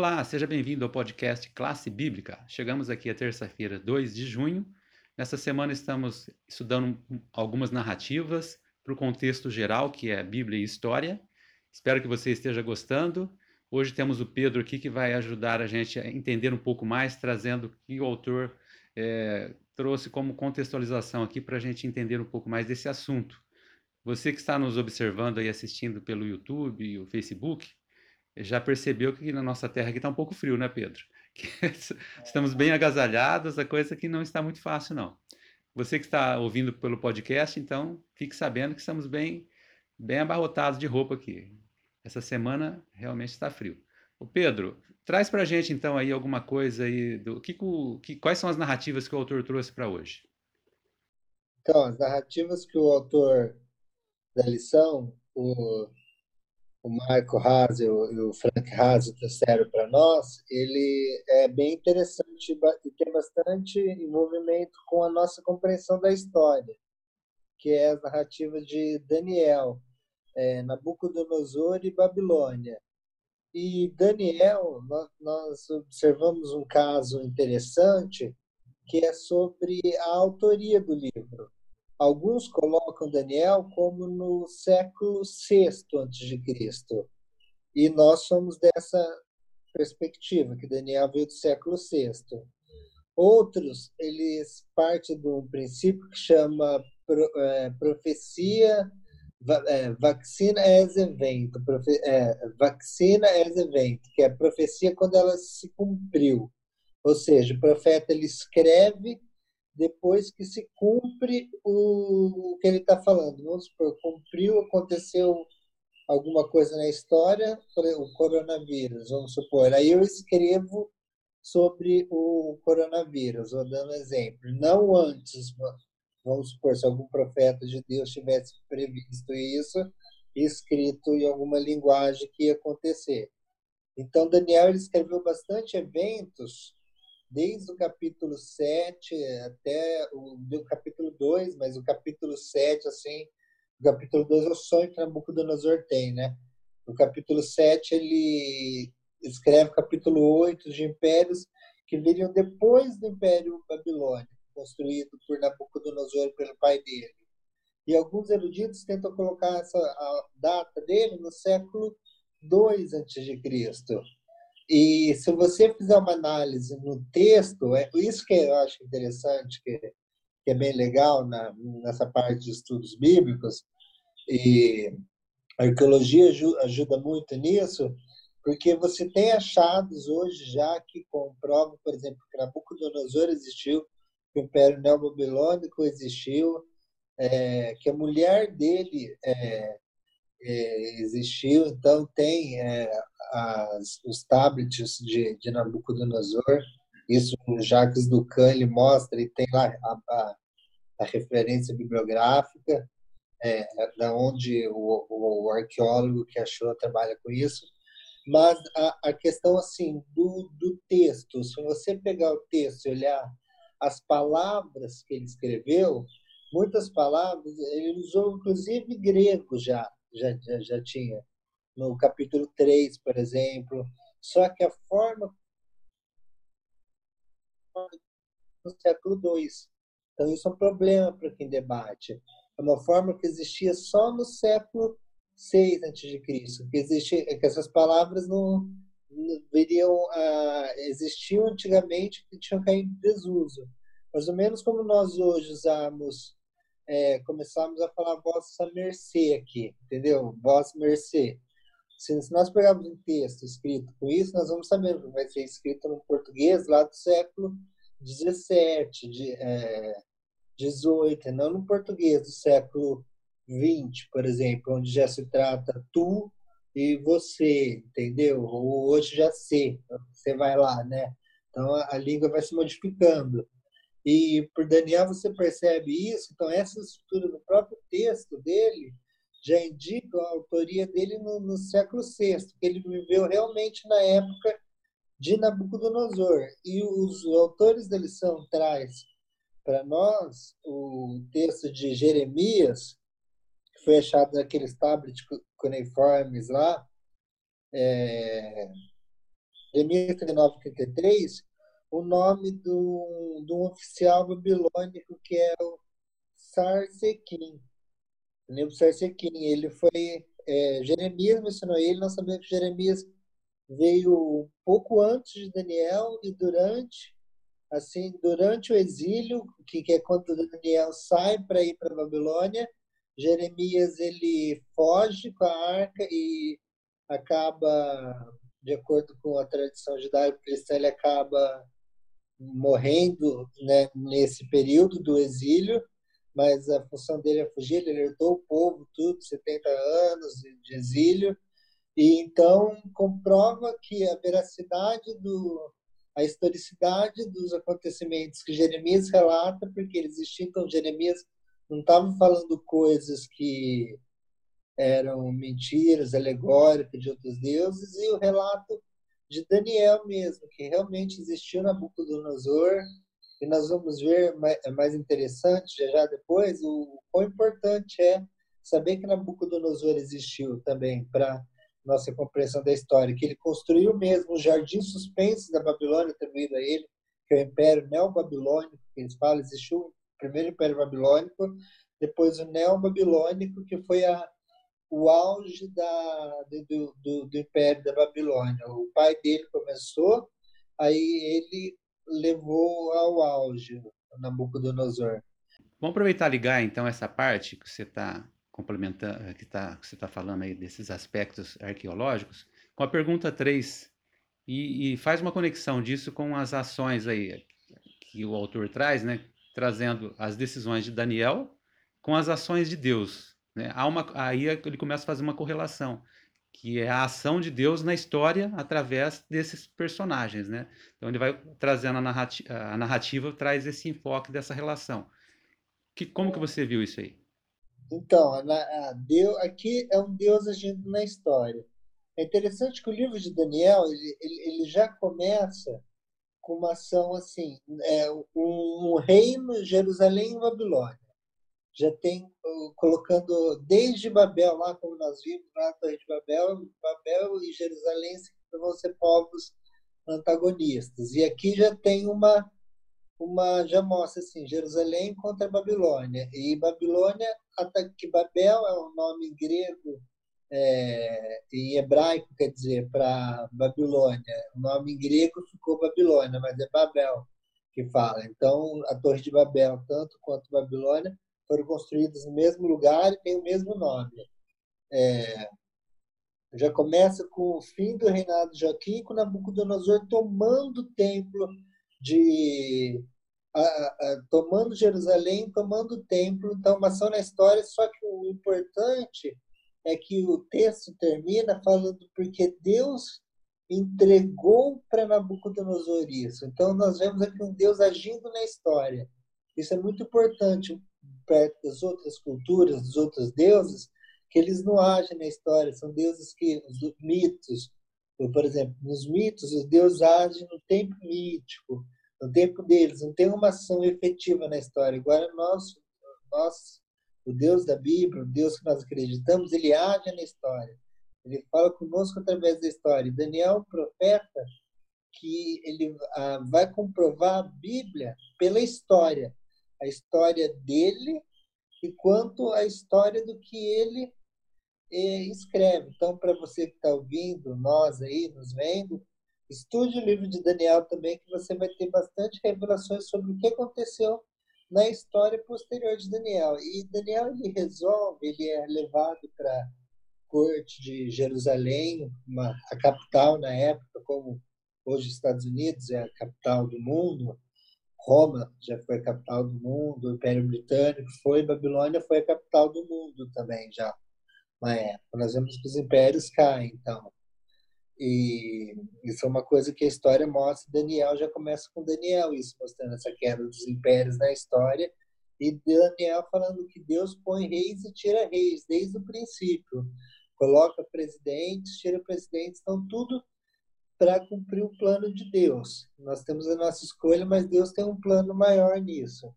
Olá, seja bem-vindo ao podcast Classe Bíblica. Chegamos aqui a terça-feira, 2 de junho. Nessa semana estamos estudando algumas narrativas para o contexto geral, que é Bíblia e História. Espero que você esteja gostando. Hoje temos o Pedro aqui que vai ajudar a gente a entender um pouco mais, trazendo o que o autor é, trouxe como contextualização aqui para a gente entender um pouco mais desse assunto. Você que está nos observando e assistindo pelo YouTube e o Facebook, já percebeu que na nossa terra aqui está um pouco frio, né, Pedro? estamos bem agasalhados, a coisa que não está muito fácil, não. Você que está ouvindo pelo podcast, então fique sabendo que estamos bem, bem abarrotados de roupa aqui. Essa semana realmente está frio. O Pedro, traz para a gente então aí alguma coisa aí do que, que quais são as narrativas que o autor trouxe para hoje? Então, as narrativas que o autor da lição, o o Marco Haas e o Frank Haas trouxeram para nós, ele é bem interessante e tem bastante envolvimento com a nossa compreensão da história, que é as narrativas de Daniel, é, Nabucodonosor e Babilônia. E Daniel, nós observamos um caso interessante que é sobre a autoria do livro. Alguns colocam Daniel como no século VI a.C. E nós somos dessa perspectiva, que Daniel veio do século VI. Outros, eles partem de um princípio que chama é, profecia, é, vacina as evento, profe, é, vacina as evento, que é profecia quando ela se cumpriu. Ou seja, o profeta ele escreve depois que se cumpre o, que ele está falando. Vamos supor, cumpriu, aconteceu alguma coisa na história, o coronavírus, vamos supor. Aí eu escrevo sobre o coronavírus, vou dando exemplo. Não antes, vamos supor, se algum profeta de Deus tivesse previsto isso, escrito em alguma linguagem que ia acontecer. Então, Daniel escreveu bastante eventos desde o capítulo 7 até o do capítulo 2, mas o capítulo 7, assim, o capítulo 2 é o sonho que Nabucodonosor tem, né? No capítulo 7, ele escreve o capítulo 8 de impérios que viriam depois do Império Babilônico, construído por Nabucodonosor pelo pai dele. E alguns eruditos tentam colocar essa data dele no século 2 a.C. E se você fizer uma análise no texto, é isso que eu acho interessante, que, que é bem legal na, nessa parte de estudos bíblicos, e a arqueologia ajuda muito nisso, porque você tem achados hoje já que comprovam, por exemplo, que Nabucodonosor existiu, que o Império Neobabilônico existiu, é, que a mulher dele é, é, existiu, então tem é, as, os tablets de, de Nabucodonosor, isso o Jacques Ducan ele mostra e tem lá a, a, a referência bibliográfica, é, da onde o, o, o, arqueólogo que achou trabalha com isso. Mas a, a questão assim do, do texto, se você pegar o texto e olhar as palavras que ele escreveu, muitas palavras ele usou inclusive grego já, já, já, já tinha no capítulo 3, por exemplo. Só que a forma no século 2. Então, isso é um problema para quem debate. É uma forma que existia só no século 6 a.C., que, que essas palavras não, não viriam a, existiam antigamente e tinham caído em desuso. Mais ou menos como nós hoje usamos, é, começamos a falar vossa mercê aqui, entendeu? Vossa mercê. Se, nós pegarmos um texto escrito com isso, nós vamos saber que vai ser escrito no português lá do século XVII, de, é, 18, não no português do século XX, por exemplo, onde já se trata tu e você, entendeu? Ou hoje já sei, você vai lá, né? Então a, a língua vai se modificando. E por Daniel você percebe isso, então essa estrutura do próprio texto dele já indicam a autoria dele no, no século VI, que ele viveu realmente na época de Nabucodonosor. E os autores da lição traz para nós o texto de Jeremias, que foi achado naqueles tablets cuneiformes lá, é, Jeremias 39, 33, o nome do, do oficial babilônico que é o Sarsequim. Lembro Sarsequim. Ele foi. É, Jeremias mencionou ele, nós sabemos que Jeremias veio pouco antes de Daniel e durante assim durante o exílio que, que é quando Daniel sai para ir para Babilônia Jeremias ele foge com a arca e acaba de acordo com a tradição judaico-cristã ele acaba morrendo né, nesse período do exílio mas a função dele é fugir ele herdou o povo tudo 70 anos de exílio. E então comprova que a veracidade do a historicidade dos acontecimentos que Jeremias relata, porque eles então Jeremias não estava falando coisas que eram mentiras, alegóricas de outros deuses, e o relato de Daniel mesmo, que realmente existiu Nabucodonosor, e nós vamos ver é mais interessante já, já depois o quão importante é saber que Nabucodonosor existiu também para nossa compreensão da história, que ele construiu mesmo o jardim suspenso da Babilônia, atribuído a ele, que é o Império Neo-Babilônico, que eles falam, existiu o primeiro Império Babilônico, depois o Neo-Babilônico, que foi a, o auge da, do, do, do Império da Babilônia. O pai dele começou, aí ele levou ao auge, Nabucodonosor. Vamos aproveitar e ligar então essa parte que você está complementando, que, tá, que você está falando aí desses aspectos arqueológicos, com a pergunta 3, e, e, faz uma conexão disso com as ações aí que o autor traz, né, trazendo as decisões de Daniel com as ações de Deus. Né? Há uma, aí ele começa a fazer uma correlação, que é a ação de Deus na história através desses personagens. Né? Então ele vai trazendo a narrativa, a narrativa traz esse enfoque dessa relação. Que, como que você viu isso aí? Então, a, Deus, aqui é um Deus agindo na história. É interessante que o livro de Daniel ele, ele, ele já começa com uma ação assim, é, um, um reino Jerusalém e Babilônia. Já tem colocando desde Babel lá como nós vimos na de Babel, Babel e Jerusalém vão ser povos antagonistas. E aqui já tem uma uma já mostra assim Jerusalém contra Babilônia. E Babilônia que Babel é um nome grego é, em hebraico quer dizer para Babilônia. O nome em grego ficou Babilônia mas é Babel que fala. Então a Torre de Babel tanto quanto Babilônia foram construídas no mesmo lugar e têm o mesmo nome é, já começa com o fim do reinado de Joaquim com Nabucodonosor tomando o templo de a, a, tomando Jerusalém, tomando o templo. Então, uma ação na história, só que o importante é que o texto termina falando porque Deus entregou para Nabucodonosor isso. Então, nós vemos aqui um Deus agindo na história. Isso é muito importante perto das outras culturas, dos outros deuses, que eles não agem na história. São deuses que, os mitos, por exemplo, nos mitos, os deuses agem no tempo mítico no tempo deles, não tem uma ação efetiva na história. Agora, nós, nós, o Deus da Bíblia, o Deus que nós acreditamos, ele age na história. Ele fala conosco através da história. Daniel, profeta, que ele ah, vai comprovar a Bíblia pela história. A história dele e quanto a história do que ele eh, escreve. Então, para você que está ouvindo, nós aí, nos vendo, Estude o livro de Daniel também, que você vai ter bastante revelações sobre o que aconteceu na história posterior de Daniel. E Daniel ele resolve, ele é levado para a corte de Jerusalém, uma, a capital na época, como hoje Estados Unidos é a capital do mundo. Roma já foi a capital do mundo, o Império Britânico foi, Babilônia foi a capital do mundo também já na época. Nós vemos que os impérios caem, então. E isso é uma coisa que a história mostra. Daniel já começa com Daniel, isso mostrando essa queda dos impérios na história. E Daniel falando que Deus põe reis e tira reis desde o princípio. Coloca presidentes, tira presidentes, então tudo para cumprir o plano de Deus. Nós temos a nossa escolha, mas Deus tem um plano maior nisso.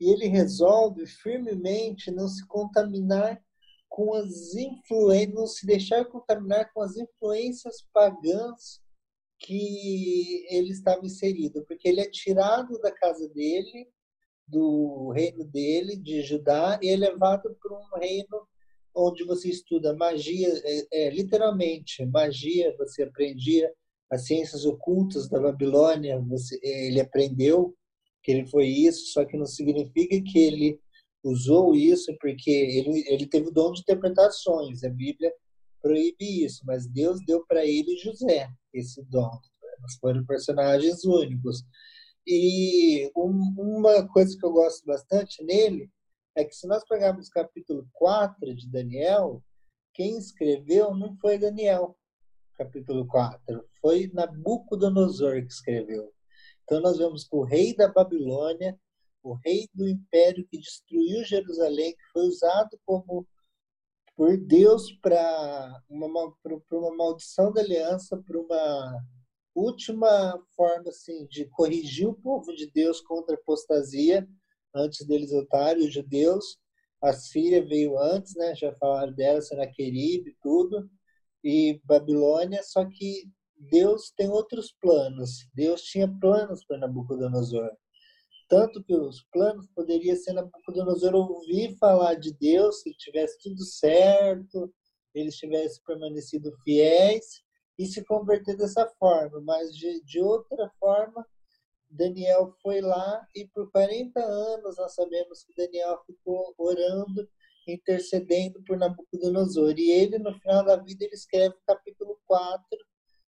E ele resolve firmemente não se contaminar com as influências, não se deixar contaminar com as influências pagãs que ele estava inserido, porque ele é tirado da casa dele, do reino dele, de Judá, e é levado para um reino onde você estuda magia, é, é, literalmente magia, você aprendia as ciências ocultas da Babilônia, você, ele aprendeu que ele foi isso, só que não significa que ele usou isso porque ele, ele teve o dom de interpretações. A Bíblia proíbe isso, mas Deus deu para ele José esse dom. Foram personagens únicos. E um, uma coisa que eu gosto bastante nele é que se nós pegarmos o capítulo 4 de Daniel, quem escreveu não foi Daniel, capítulo 4, foi Nabucodonosor que escreveu. Então nós vemos que o rei da Babilônia, o rei do império que destruiu Jerusalém, que foi usado como por Deus para uma, uma maldição da aliança, para uma última forma assim de corrigir o povo de Deus contra a apostasia, antes deles voltarem, os judeus. A Síria veio antes, né? Já falaram dela, Senaqueribe, tudo. E Babilônia, só que Deus tem outros planos. Deus tinha planos para Nabucodonosor. Tanto que os planos poderia ser Nabucodonosor ouvir falar de Deus, se tivesse tudo certo, eles tivessem permanecido fiéis e se converter dessa forma. Mas de, de outra forma, Daniel foi lá e por 40 anos nós sabemos que Daniel ficou orando, intercedendo por Nabucodonosor. E ele, no final da vida, ele escreve o capítulo 4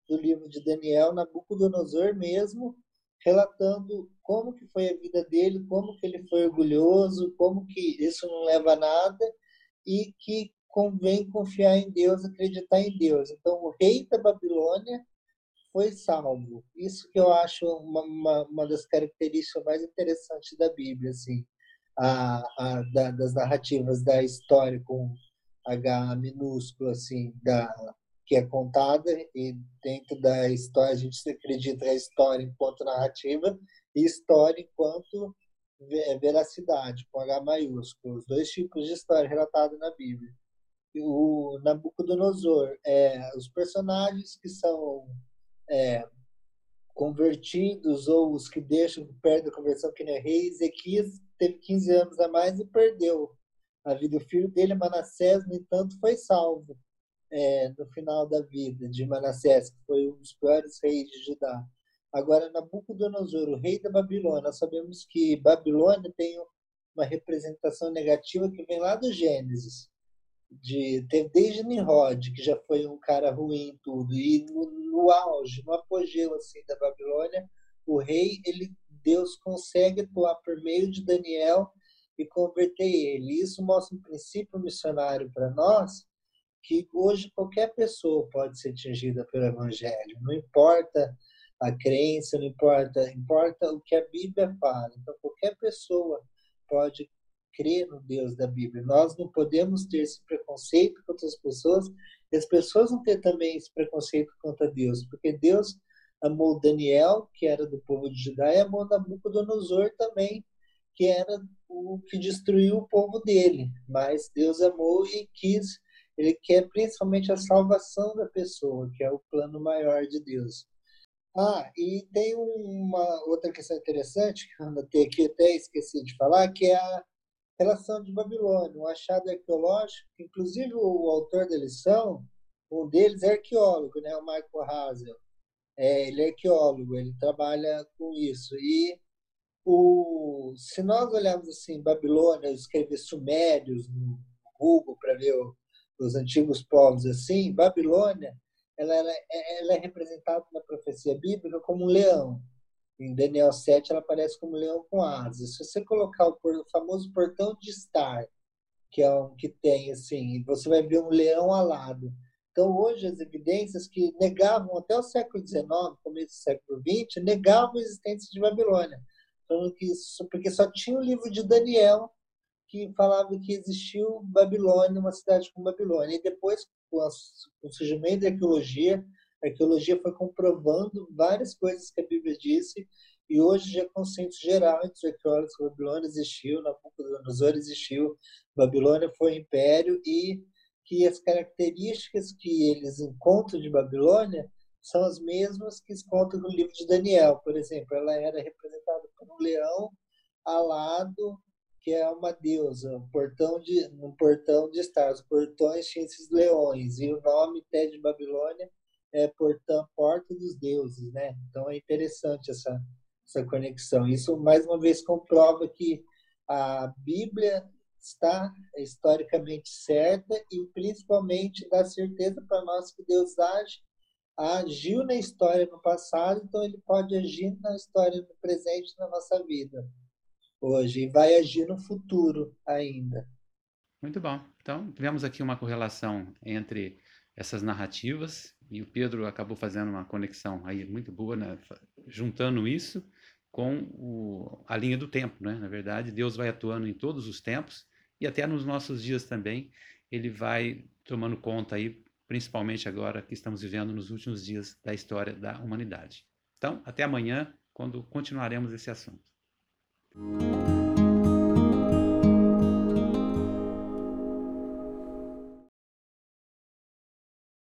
do livro de Daniel, Nabucodonosor mesmo, relatando como que foi a vida dele, como que ele foi orgulhoso, como que isso não leva a nada e que convém confiar em Deus, acreditar em Deus. Então, o rei da Babilônia foi salvo. Isso que eu acho uma, uma, uma das características mais interessantes da Bíblia, assim, a, a da, das narrativas da história com H minúsculo, assim, da que é contada e dentro da história a gente acredita a história enquanto narrativa e história enquanto veracidade com H maiúsculo, os dois tipos de história relatados na Bíblia. O Nabucodonosor é os personagens que são é, convertidos ou os que deixam perto da conversão que nem rei Ezequias teve 15 anos a mais e perdeu a vida. O filho dele, Manassés, no entanto, foi salvo é, no final da vida de Manassés, que foi um dos piores reis de Judá. Agora, Nabucodonosor, o rei da Babilônia, sabemos que Babilônia tem uma representação negativa que vem lá do Gênesis. De, teve desde Nimrod, que já foi um cara ruim tudo, e no, no auge, no apogeu assim da Babilônia, o rei, ele Deus consegue atuar por meio de Daniel e converter ele. Isso mostra um princípio missionário para nós, que hoje qualquer pessoa pode ser atingida pelo Evangelho. Não importa a crença, não importa, importa o que a Bíblia fala. Então, qualquer pessoa pode crer no Deus da Bíblia. Nós não podemos ter esse preconceito contra as pessoas e as pessoas não ter também esse preconceito contra Deus, porque Deus amou Daniel, que era do povo de Judá, e amou Nabucodonosor também, que era o que destruiu o povo dele. Mas Deus amou e quis ele quer principalmente a salvação da pessoa, que é o plano maior de Deus. Ah, e tem uma outra questão interessante que eu anotei aqui, até esqueci de falar, que é a relação de Babilônia, um achado arqueológico, inclusive o autor da lição, um deles é arqueólogo, né, o Michael Hazel. É, ele é arqueólogo, ele trabalha com isso. E o, se nós olharmos assim, Babilônia, escrever Sumérios no Google para ver o, os antigos povos assim, Babilônia, ela, ela, ela é representada na profecia bíblica como um leão. Em Daniel 7, ela aparece como leão com asas. Se você colocar o, famoso portão de Star, que é um que tem assim, você vai ver um leão alado. Então, hoje, as evidências que negavam até o século XIX, começo do século XX, negavam a existência de Babilônia. Falando que isso, porque só tinha o livro de Daniel que falava que existiu Babilônia, uma cidade como Babilônia. E depois, com, o surgimento da arqueologia, a arqueologia foi comprovando várias coisas que a Bíblia disse, e hoje já é consenso geral entre os arqueólogos que Babilônia existiu, Nabucodonosor existiu, Babilônia foi império, e que as características que eles encontram de Babilônia são as mesmas que se contam no livro de Daniel, por exemplo. Ela era representada por um leão alado, que é uma deusa, um portão de, um portão de estar. Os portões tinham esses leões, e o nome até de Babilônia é portão, porta dos deuses, né? Então é interessante essa, essa conexão. Isso, mais uma vez, comprova que a Bíblia está historicamente certa e principalmente dá certeza para nós que Deus age, agiu na história no passado, então ele pode agir na história no presente na nossa vida hoje e vai agir no futuro ainda. Muito bom. Então, tivemos aqui uma correlação entre essas narrativas e o Pedro acabou fazendo uma conexão aí muito boa, né? juntando isso com o, a linha do tempo, né? Na verdade, Deus vai atuando em todos os tempos e até nos nossos dias também, ele vai tomando conta aí, principalmente agora que estamos vivendo nos últimos dias da história da humanidade. Então, até amanhã, quando continuaremos esse assunto.